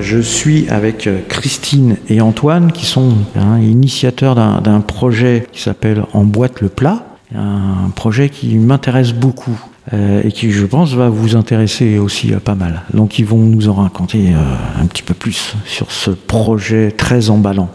Je suis avec euh, Christine et Antoine qui sont hein, initiateurs d'un projet qui s'appelle En boîte le plat. Un projet qui m'intéresse beaucoup euh, et qui, je pense, va vous intéresser aussi pas mal. Donc, ils vont nous en raconter un petit peu plus sur ce projet très emballant.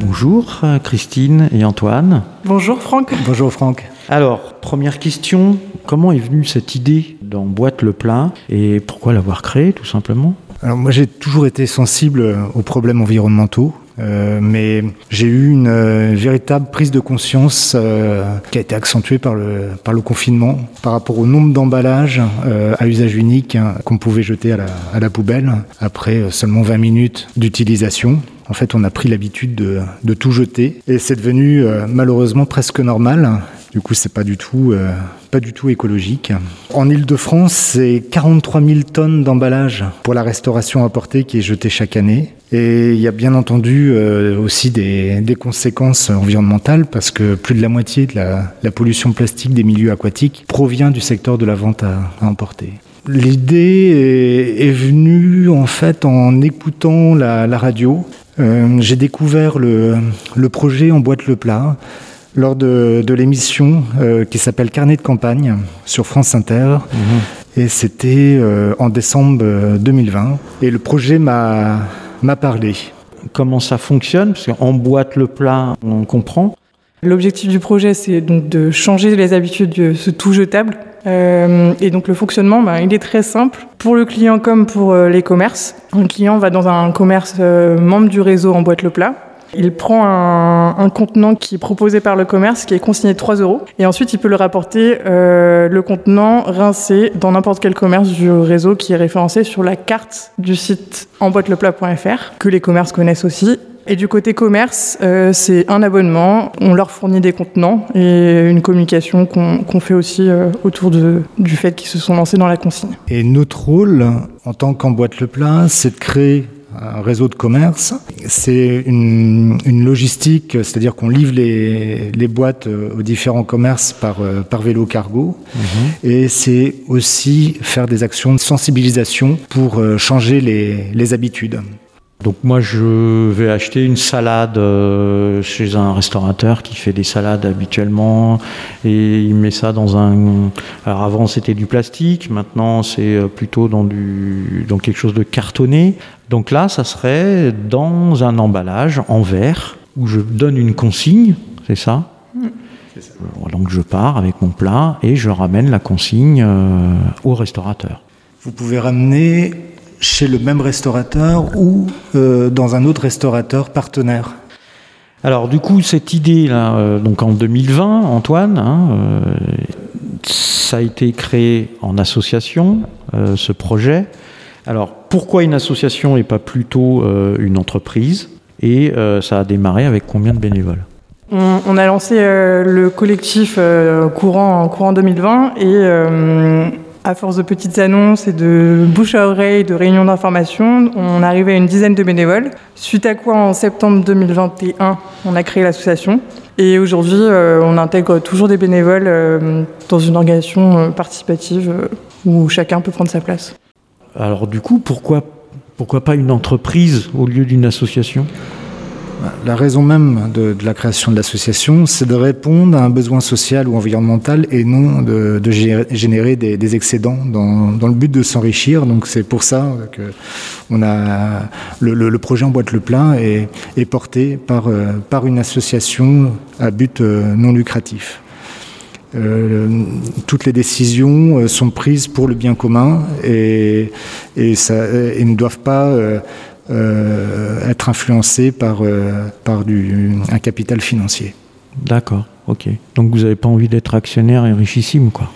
Bonjour Christine et Antoine. Bonjour Franck. Bonjour Franck. Alors, première question, comment est venue cette idée d'emboîte le plein et pourquoi l'avoir créée tout simplement? Alors moi j'ai toujours été sensible aux problèmes environnementaux. Euh, mais j'ai eu une euh, véritable prise de conscience euh, qui a été accentuée par le, confinement par rapport au nombre d'emballages à usage unique hein, qu'on pouvait jeter à la, à la, poubelle après seulement 20 minutes d'utilisation. En fait, on a pris l'habitude de, de, tout jeter et c'est devenu malheureusement presque normal. Du coup, c'est pas du tout, euh, pas du tout écologique. En Ile-de-France, c'est 43 000 tonnes d'emballage pour la restauration apportée qui est jetée chaque année. Et il y a bien entendu euh, aussi des, conséquences environnementales parce que plus de la moitié de la, pollution plastique des milieux aquatiques provient du secteur de la vente à, à emporter. L'idée est, venue en fait en écoutant la, la radio. Euh, J'ai découvert le, le projet en boîte le plat lors de, de l'émission euh, qui s'appelle Carnet de campagne sur France Inter. Mmh. Et c'était euh, en décembre 2020. Et le projet m'a parlé. Comment ça fonctionne? Parce qu'en boîte le plat, on comprend. L'objectif du projet, c'est donc de changer les habitudes de ce tout jetable. Euh, et donc le fonctionnement, ben, il est très simple pour le client comme pour euh, les commerces. Un client va dans un commerce euh, membre du réseau en boîte le plat il prend un, contenant qui est proposé par le commerce, qui est consigné 3 euros, et ensuite il peut le rapporter, euh, le contenant rincé, dans n'importe quel commerce du réseau qui est référencé sur la carte du site emboîteleplat.fr, que les commerces connaissent aussi. Et du côté commerce, euh, c'est un abonnement, on leur fournit des contenants et une communication qu'on qu fait aussi euh, autour de, du fait qu'ils se sont lancés dans la consigne. Et notre rôle en tant qu'emboîte le plat, c'est de créer un réseau de commerce. C'est une, une, logistique, c'est-à-dire qu'on livre les, les, boîtes aux différents commerces par, par vélo cargo. Mmh. Et c'est aussi faire des actions de sensibilisation pour changer les, les habitudes. Donc moi je vais acheter une salade euh, chez un restaurateur qui fait des salades habituellement. Et il met ça dans un alors avant c'était du plastique. Maintenant c'est plutôt dans du dans quelque chose de cartonné. Donc là ça serait dans un emballage en verre où je donne une consigne. C'est ça? Donc je pars avec mon plat et je ramène la consigne euh, au restaurateur. Vous pouvez ramener chez le même restaurateur ou euh, dans un autre restaurateur partenaire? Alors du coup, cette idée-là, euh, donc en 2020, Antoine, hein, euh, ça a été créé en association, euh, ce projet. Alors pourquoi une association et pas plutôt euh, une entreprise? Et euh, ça a démarré avec combien de bénévoles? On, a lancé le collectif courant, courant 2020 et à force de petites annonces et de bouche à oreille, de réunions d'information, on arrivait à une dizaine de bénévoles. Suite à quoi, en septembre 2021, on a créé l'association. Et aujourd'hui, euh, on intègre toujours des bénévoles euh, dans une organisation euh, participative où chacun peut prendre sa place. Alors du coup, pourquoi pas une entreprise au lieu d'une association? La raison même de, la création de l'association, c'est de répondre à un besoin social ou environnemental et non de, générer des, excédents dans, le but de s'enrichir. Donc c'est pour ça que le, le, le projet en boîte le plein est, est porté par, euh, par une association à but euh, non lucratif. Euh, toutes les décisions sont prises pour le bien commun et, et, et ne doivent pas euh, être influencé par, euh, par du, un capital financier. D'accord, ok. Donc vous n'avez pas envie d'être actionnaire et richissime, quoi.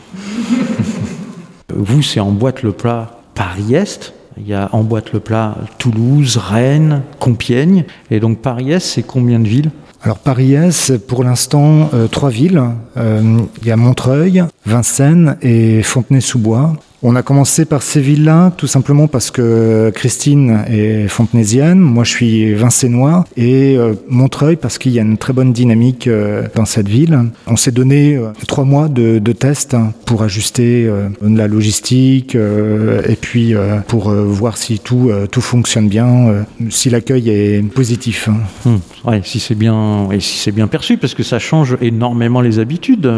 vous, c'est en boîte le plat Paris-Est. Il y a en boîte le plat Toulouse, Rennes, Compiègne. Et donc Paris-Est, c'est combien de villes? Alors Paris-Est, pour l'instant, euh, trois villes. Euh, il y a Montreuil, Vincennes et Fontenay-sous-Bois. On a commencé par ces villes-là, tout simplement parce que Christine est fontenaisienne, moi je suis vincénois, et euh, Montreuil parce qu'il y a une très bonne dynamique euh, dans cette ville. On s'est donné euh, trois mois de, de tests hein, pour ajuster la logistique et puis pour voir si tout, tout fonctionne bien, si l'accueil est positif. Hein. Hum, ouais, si c'est bien, et si c'est bien perçu, parce que ça change énormément les habitudes.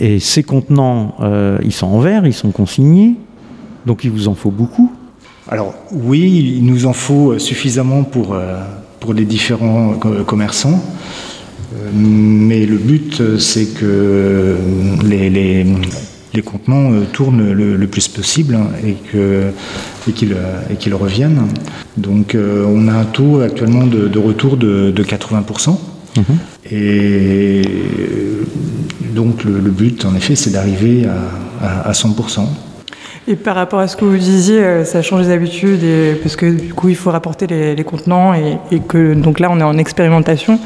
Et ces contenants, euh, ils sont en verre, ils sont consignés, donc il vous en faut beaucoup. Alors oui, il nous en faut suffisamment pour, euh, pour les différents commerçants. Euh, mais le but, c'est que les, les, les, contenants tournent le, plus possible et qu'ils et qu'ils reviennent. Donc on a un taux actuellement de, de retour de, de 80%. Mmh. Et donc le, but, en effet, c'est d'arriver à, 100%. Et par rapport à ce que vous disiez, euh, ça change les habitudes parce que du coup il faut rapporter les, contenants et, que donc là on est en expérimentation.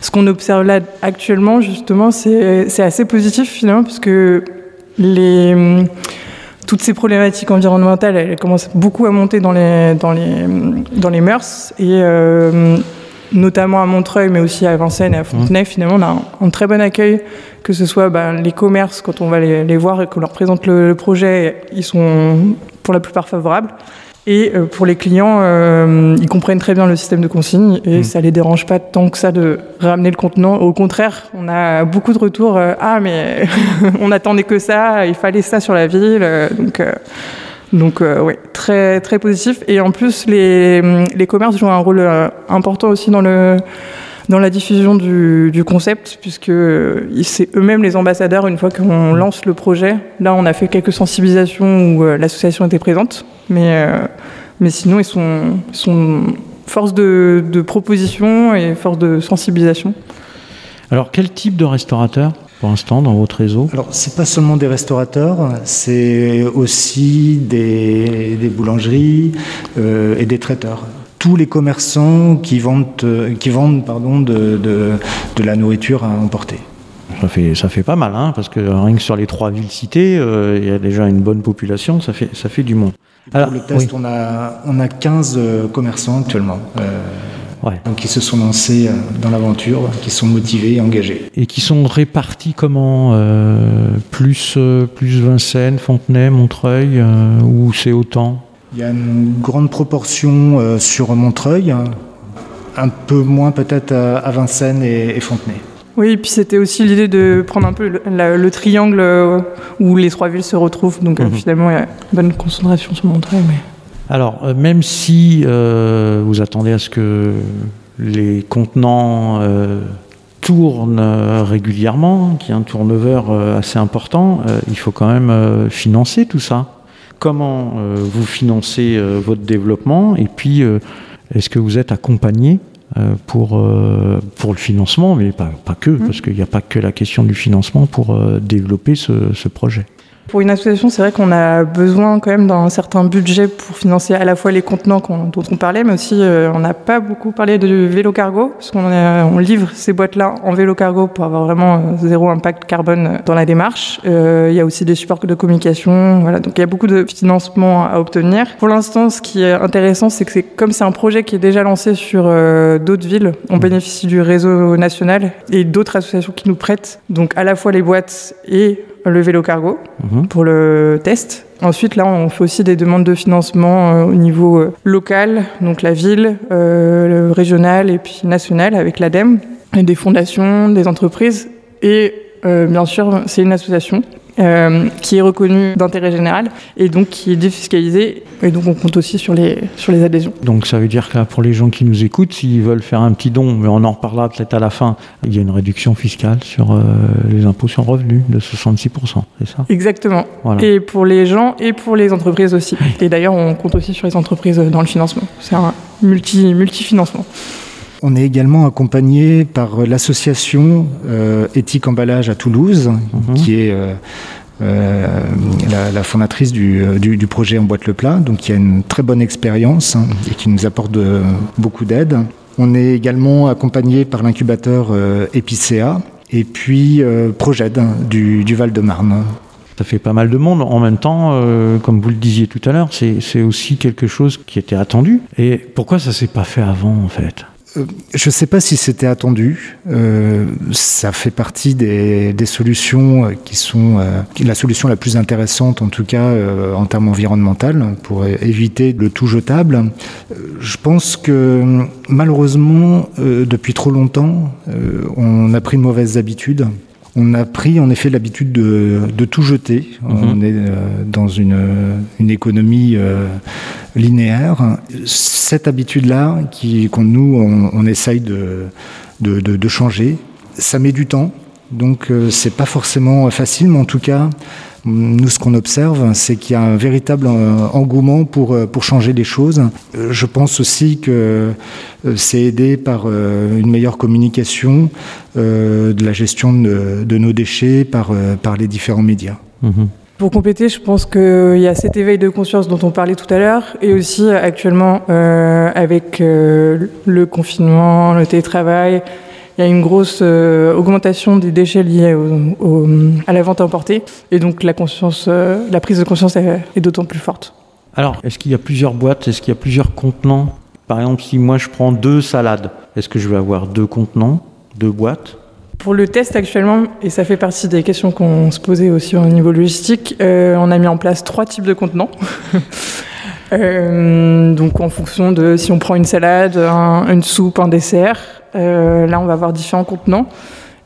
Ce qu'on observe là actuellement justement c'est assez positif finalement parce que les toutes ces problématiques environnementales elles commencent beaucoup à monter dans les dans les dans les mœurs et euh, notamment à Montreuil, mais aussi à Vincennes et à Fontenay, mmh. finalement, on a un, très bon accueil, que ce soit ben, les commerces, quand on va les, voir et qu'on leur présente le, projet, ils sont pour la plupart favorables. Et euh, pour les clients, euh, ils comprennent très bien le système de consigne et mmh. ça les dérange pas tant que ça de ramener le contenant. Au contraire, on a beaucoup de retours. Euh, ah, mais on attendait que ça, il fallait ça sur la ville. donc, donc euh, oui, très, très positif. Et en plus, les, les commerces jouent un rôle euh, important aussi dans, le, dans la diffusion du, concept, puisque euh, c'est eux-mêmes les ambassadeurs une fois qu'on lance le projet. Là, on a fait quelques sensibilisations où l'association était présente, mais, mais sinon, ils sont, sont force de, de proposition et force de sensibilisation. Alors, quel type de restaurateur? Pour l'instant dans votre réseau Alors, c'est pas seulement des restaurateurs, c'est aussi des, boulangeries euh, et des traiteurs. Tous les commerçants qui vendent, euh, qui vendent pardon, de, de, la nourriture à emporter. Ça fait, ça fait pas mal, hein, parce que rien que sur les trois villes citées, euh, il y a déjà une bonne population, ça fait, ça fait du monde. Pour le test, on, a, on a 15 commerçants actuellement. Donc qui se sont lancés euh, dans l'aventure, qui sont motivés et engagés. Et qui sont répartis comment euh, plus, euh, plus Vincennes, Fontenay, Montreuil, ou c'est autant? Il y a une grande proportion sur Montreuil, hein. un peu moins peut-être à, Vincennes et, Fontenay. Oui, et puis c'était aussi l'idée de prendre un peu le, triangle où les trois villes se retrouvent. Donc mhm. finalement, il y a une bonne concentration sur Montreuil. Mais... Alors, euh, même si euh, vous attendez à ce que les contenants euh, tournent régulièrement, qu'il y ait un turnover assez important, il faut quand même financer tout ça. Comment vous financez votre développement et puis est-ce que vous êtes accompagné pour, pour le financement, mais pas, que, mmh. parce qu'il n'y a pas que la question du financement pour développer ce projet pour une association, c'est vrai qu'on a besoin quand même d'un certain budget pour financer à la fois les contenants dont on parlait, mais aussi euh, on n'a pas beaucoup parlé de vélo cargo, parce qu'on on livre ces boîtes-là en vélo cargo pour avoir vraiment euh, zéro impact carbone dans la démarche. Euh, il y a aussi des supports de communication, voilà, donc il y a beaucoup de financement à obtenir. Pour l'instant, ce qui est intéressant, c'est que comme c'est un projet qui est déjà lancé sur d'autres villes, on bénéficie du réseau national et d'autres associations qui nous prêtent, donc à la fois les boîtes et le vélo cargo mhm. pour le test. Ensuite, là, on fait aussi des demandes de financement euh, au niveau euh, local, donc la ville, euh, le régional et puis national avec l'ADEME, des fondations, des entreprises. Et bien sûr, c'est une association euh, qui est reconnu d'intérêt général et donc qui est défiscalisé. Et donc on compte aussi sur les, sur les adhésions. Donc ça veut dire que pour les gens qui nous écoutent, s'ils veulent faire un petit don, mais on en reparlera peut-être à la fin, il y a une réduction fiscale sur euh, les impôts sur le revenu de 66%, c'est ça? Exactement. Et pour les gens et pour les entreprises aussi. Et d'ailleurs, on compte aussi sur les entreprises dans le financement. C'est un multi, multi-financement. On est également accompagné par l'association euh, Éthique Emballage à Toulouse, mhm. qui est euh, euh, la, fondatrice du, projet En boîte le plat, donc qui a une très bonne expérience hein, et qui nous apporte beaucoup d'aide. On est également accompagné par l'incubateur Epicea et puis Proged du, Val-de-Marne. Ça fait pas mal de monde. En même temps, euh, comme vous le disiez tout à l'heure, c'est aussi quelque chose qui était attendu. Et pourquoi ça s'est pas fait avant, en fait? euh, je ne sais pas si c'était attendu. Euh, ça fait partie des, des solutions qui sont euh, la solution la plus intéressante, en tout cas euh, en termes environnementaux, pour éviter le tout jetable. Je pense que malheureusement, depuis trop longtemps, on a pris de mauvaises habitudes. On a pris en effet l'habitude de, de, tout jeter. Mhm. On est dans une, une économie linéaire. Cette habitude-là, qui, qu'on nous, on, on essaye de, de, de, de, changer, ça met du temps. Donc, euh, c'est pas forcément facile, mais en tout cas, nous, ce qu'on observe, c'est qu'il y a un véritable euh, engouement pour, euh, pour changer les choses. Je pense aussi que c'est aidé par une meilleure communication de la gestion de, de nos déchets par, par les différents médias. Mmh. Pour compléter, je pense qu'il y a cet éveil de conscience dont on parlait tout à l'heure, et aussi actuellement euh, avec euh, le confinement, le télétravail, il y a une grosse euh, augmentation des déchets liés au, au, à la vente emportée, et donc la conscience, euh, la prise de conscience est, est d'autant plus forte. Alors, est-ce qu'il y a plusieurs boîtes? Est-ce qu'il y a plusieurs contenants? Par exemple, si moi je prends deux salades, est-ce que je vais avoir deux contenants, deux boîtes? Pour le test actuellement, et ça fait partie des questions qu'on se posait aussi au niveau logistique, euh, on a mis en place trois types de contenants. euh, donc en fonction de si on prend une salade, un, une soupe, un dessert, euh, là on va avoir différents contenants.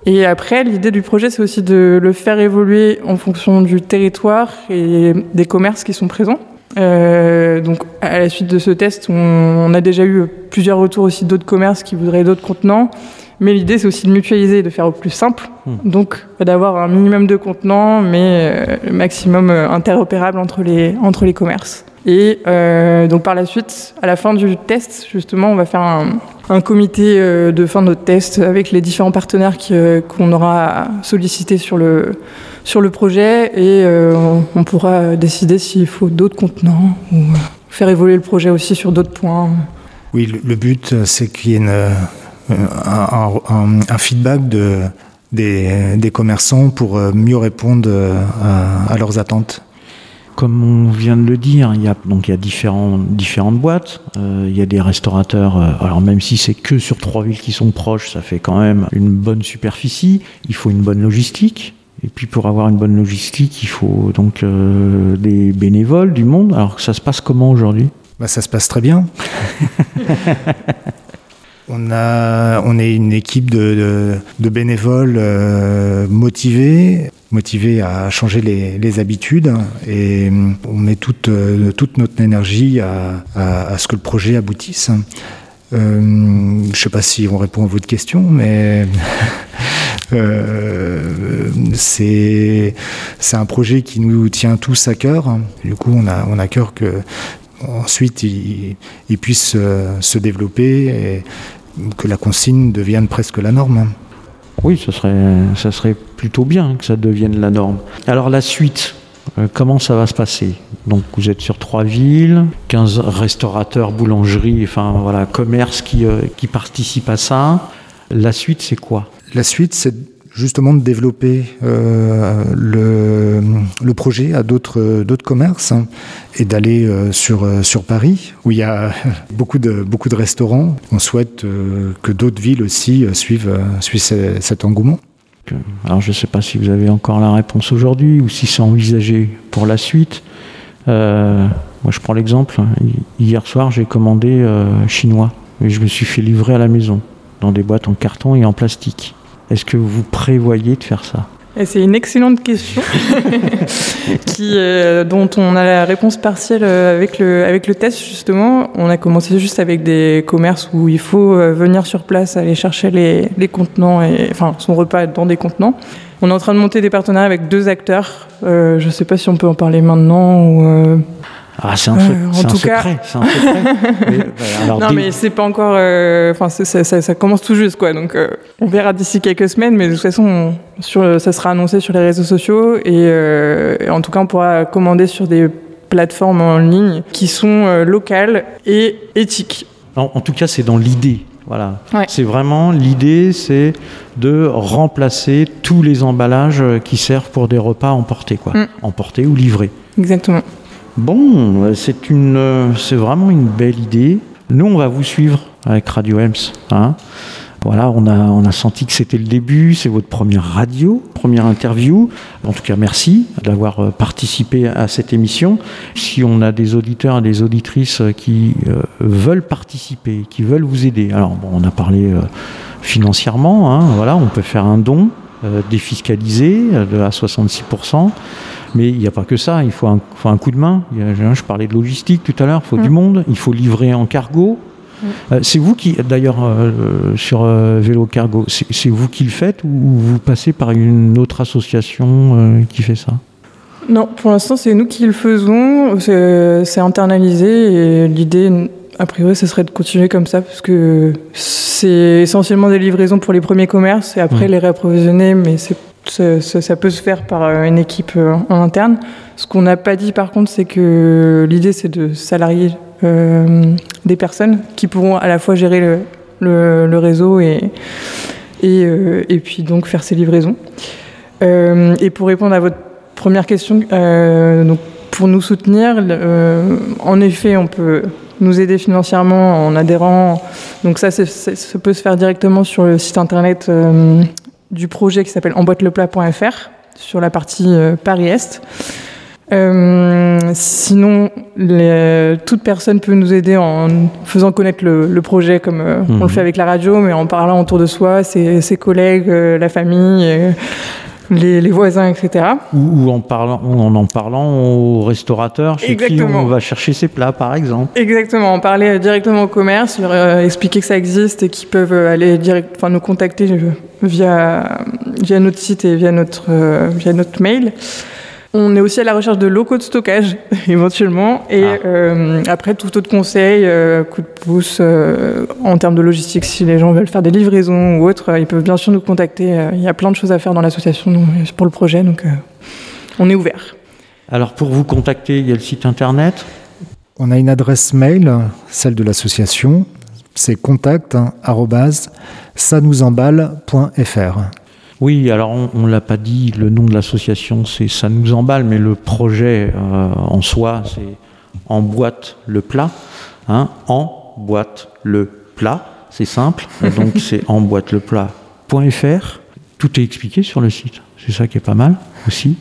Et après, l'idée du projet, c'est aussi de le faire évoluer en fonction du territoire et des commerces qui sont présents. Euh, donc, à la suite de ce test, on, on a déjà eu plusieurs retours aussi d'autres commerces qui voudraient d'autres contenants. Mais l'idée, c'est aussi de mutualiser, de faire au plus simple. Mmh. Donc, d'avoir un minimum de contenants, mais euh, le maximum euh, interopérable entre les, entre les commerces. Et euh, donc, par la suite, à la fin du test, justement, on va faire un, comité euh, de fin de test avec les différents partenaires euh, qu'on qu aura sollicités sur le, sur le projet et on, pourra décider s'il faut d'autres contenants ou faire évoluer le projet aussi sur d'autres points. Oui, le, but, c'est qu'il y ait un, feedback de, des, commerçants pour mieux répondre à, leurs attentes. Comme on vient de le dire, il y a, donc il y a différents, différentes boîtes. Euh, il y a des restaurateurs. Euh, alors même si c'est que sur trois villes qui sont proches, ça fait quand même une bonne superficie. Il faut une bonne logistique. Et puis pour avoir une bonne logistique, il faut donc euh, des bénévoles, du monde. Alors ça se passe comment aujourd'hui? Bah, Ça se passe très bien. On, a, on est une équipe de, de, de bénévoles euh, motivés, motivés à changer les, habitudes et on met toute, euh, toute notre énergie à, à, ce que le projet aboutisse. Euh, je ne sais pas si on répond à votre question, mais euh, c'est un projet qui nous tient tous à cœur. Du coup, on a, on a cœur que ensuite il, il puisse euh, se développer et, que la consigne devienne presque la norme. Oui, ça serait, ça serait plutôt bien que ça devienne la norme. Alors la suite, euh, comment ça va se passer? Donc vous êtes sur trois villes, 15 restaurateurs, boulangeries, enfin voilà, commerces qui, euh, qui participent à ça. La suite, c'est quoi? La suite, c'est justement de développer euh, le, projet à d'autres commerces hein, et d'aller euh, sur, sur Paris où il y a beaucoup de, restaurants. On souhaite euh, que d'autres villes aussi euh, suivent, suivent cet engouement. Alors je ne sais pas si vous avez encore la réponse aujourd'hui ou si c'est envisagé pour la suite. Euh, moi je prends l'exemple. Hier soir j'ai commandé euh, chinois et je me suis fait livrer à la maison dans des boîtes en carton et en plastique. Est-ce que vous prévoyez de faire ça? C'est une excellente question euh, dont on a la réponse partielle euh, avec le, avec le test justement. On a commencé juste avec des commerces où il faut euh, venir sur place, aller chercher les, les contenants, et, enfin son repas dans des contenants. On est en train de monter des partenariats avec deux acteurs. Je ne sais pas si on peut en parler maintenant ou... ah, c'est un, euh, en tout cas... secret. Un secret. mais, alors, non, mais c'est pas encore. Enfin, euh, ça, ça, ça, commence tout juste, quoi. Donc, euh, on verra d'ici quelques semaines, mais de toute façon, on, sur, ça sera annoncé sur les réseaux sociaux et, euh, et, en tout cas, on pourra commander sur des plateformes en ligne qui sont locales et éthiques. En, en tout cas, c'est dans l'idée Voilà. Ouais. C'est vraiment l'idée, c'est de remplacer tous les emballages qui servent pour des repas emportés, quoi, Mm. emportés ou livrés. Exactement. Bon, euh, euh, c'est vraiment une belle idée. Nous, on va vous suivre avec Radio Ems. Hein. Voilà, on a, senti que c'était le début, c'est votre première radio, première interview. En tout cas, merci d'avoir euh, participé à cette émission. Si on a des auditeurs et des auditrices qui veulent participer, qui veulent vous aider, alors on a parlé financièrement, hein, on peut faire un don défiscalisé à 66%. Mais il n'y a pas que ça, il faut un, faut un coup de main. A- je parlais de logistique tout à l'heure, il faut du Mm. monde, il faut livrer en cargo. Euh, c'est vous qui, d'ailleurs, euh, euh, sur euh, Vélo Cargo, c'est vous qui le faites ou vous passez par une autre association qui fait ça? Non, pour l'instant, c'est nous qui le faisons. C'est internalisé et l'idée, a priori, ce serait de continuer comme ça parce que c'est essentiellement des livraisons pour les premiers commerces et après Mhm. les réapprovisionner, mais c'est- ça, peut se faire par euh, une équipe euh, en interne. Ce qu'on n'a pas dit par contre, c'est que l'idée, c'est de salarier euh, des personnes qui pourront à la fois gérer le, réseau et, et, puis donc faire ces livraisons. Et pour répondre à votre première question, donc pour nous soutenir, en effet, on peut nous aider financièrement en adhérant. Donc ça, ça peut se faire directement sur le site internet du projet qui s'appelle emboîteleplat.fr sur la partie euh, Paris-Est. Euh, sinon, les- toute personne peut nous aider en faisant connaître le, le projet comme euh, on Mhm. le fait avec la radio, mais en parlant autour de soi, ses, ses collègues, euh, la famille, euh, les, les voisins, etc. ou, ou en parlant, ou en en parlant aux restaurateurs chez qui Exactement. on va chercher ses plats, par exemple. Exactement, en parler directement au commerce, leur euh, expliquer que ça existe et qu'ils peuvent euh, aller direct, enfin, nous contacter euh, via, via notre site et via notre, euh, via notre mail. On est aussi à la recherche de locaux de stockage, éventuellement. Et Ah. euh, après, tout autre conseil, euh, coup de pouce euh, en termes de logistique, si les gens veulent faire des livraisons ou autre, ils peuvent bien sûr nous contacter. Il y a plein de choses à faire dans l'association pour le projet, donc euh, on est ouvert. Alors, pour vous contacter, il y a le site internet? On a une adresse mail, celle de l'association, c'est contact hein. Oui, alors on ne l'a pas dit, le nom de l'association, c'est Ça nous emballe, mais le projet euh, en soi, c'est Emboîte le plat. Hein, emboîte le plat, c'est simple. Donc c'est emboîteleplat.fr. Tout est expliqué sur le site, c'est ça qui est pas mal aussi.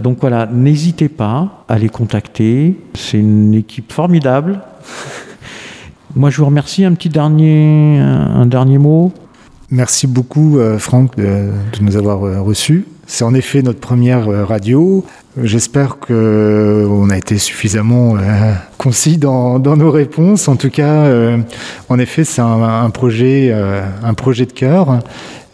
Donc voilà, n'hésitez pas à les contacter, c'est une équipe formidable. Moi je vous remercie, un petit dernier, un dernier mot? Merci beaucoup, euh, Franck, de, de nous avoir euh, reçus. C'est en effet notre première euh, radio. J'espère qu'on a été suffisamment euh, concis dans, nos réponses. En tout cas, euh, en effet, c'est un, projet, euh, un projet de cœur.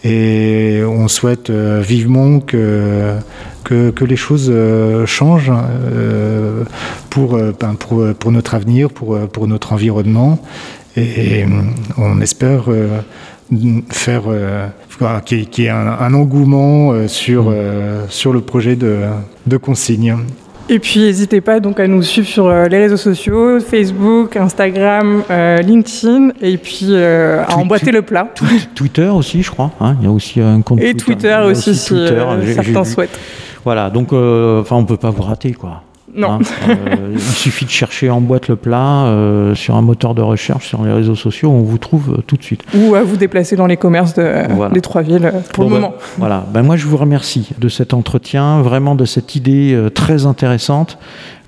Et on souhaite euh, vivement que, que, les choses euh, changent euh, pour, euh, ben, pour, pour notre avenir, pour, euh, pour notre environnement. Et, on espère euh, faire euh, voilà, qu'il y ait- qu'il y ait un, un engouement euh, sur, euh, sur le projet de, de consigne. Et puis n'hésitez pas donc à nous suivre sur euh, les réseaux sociaux, Facebook, Instagram, euh, LinkedIn, et puis euh, à emboîter le plat. Twi- Twitter aussi, je crois. hein, il y a aussi un compte Et Twitter. Aussi, si Twitter, euh, certains souhaitent. Voilà, donc euh, enfin, on peut pas vous rater, quoi. Non. Hein, euh, il suffit de chercher en boîte le plat euh, sur un moteur de recherche sur les réseaux sociaux, on vous trouve euh, tout de suite. Ou à vous déplacer dans les commerces de, Voilà. des trois villes euh, pour Bon, le ben, moment. Voilà, ben moi je vous remercie de cet entretien, vraiment de cette idée euh, très intéressante.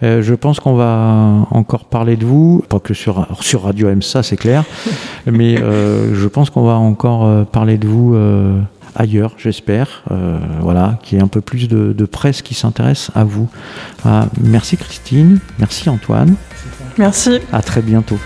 Euh, je pense qu'on va encore parler de vous, pas que sur, sur Radio MSA, c'est clair, mais euh, je pense qu'on va encore parler de vous euh, ailleurs, j'espère. Euh, voilà, qu'il y ait un peu plus de, de presse qui s'intéresse à vous. Voilà, merci Christine, merci Antoine, Merci. à très bientôt.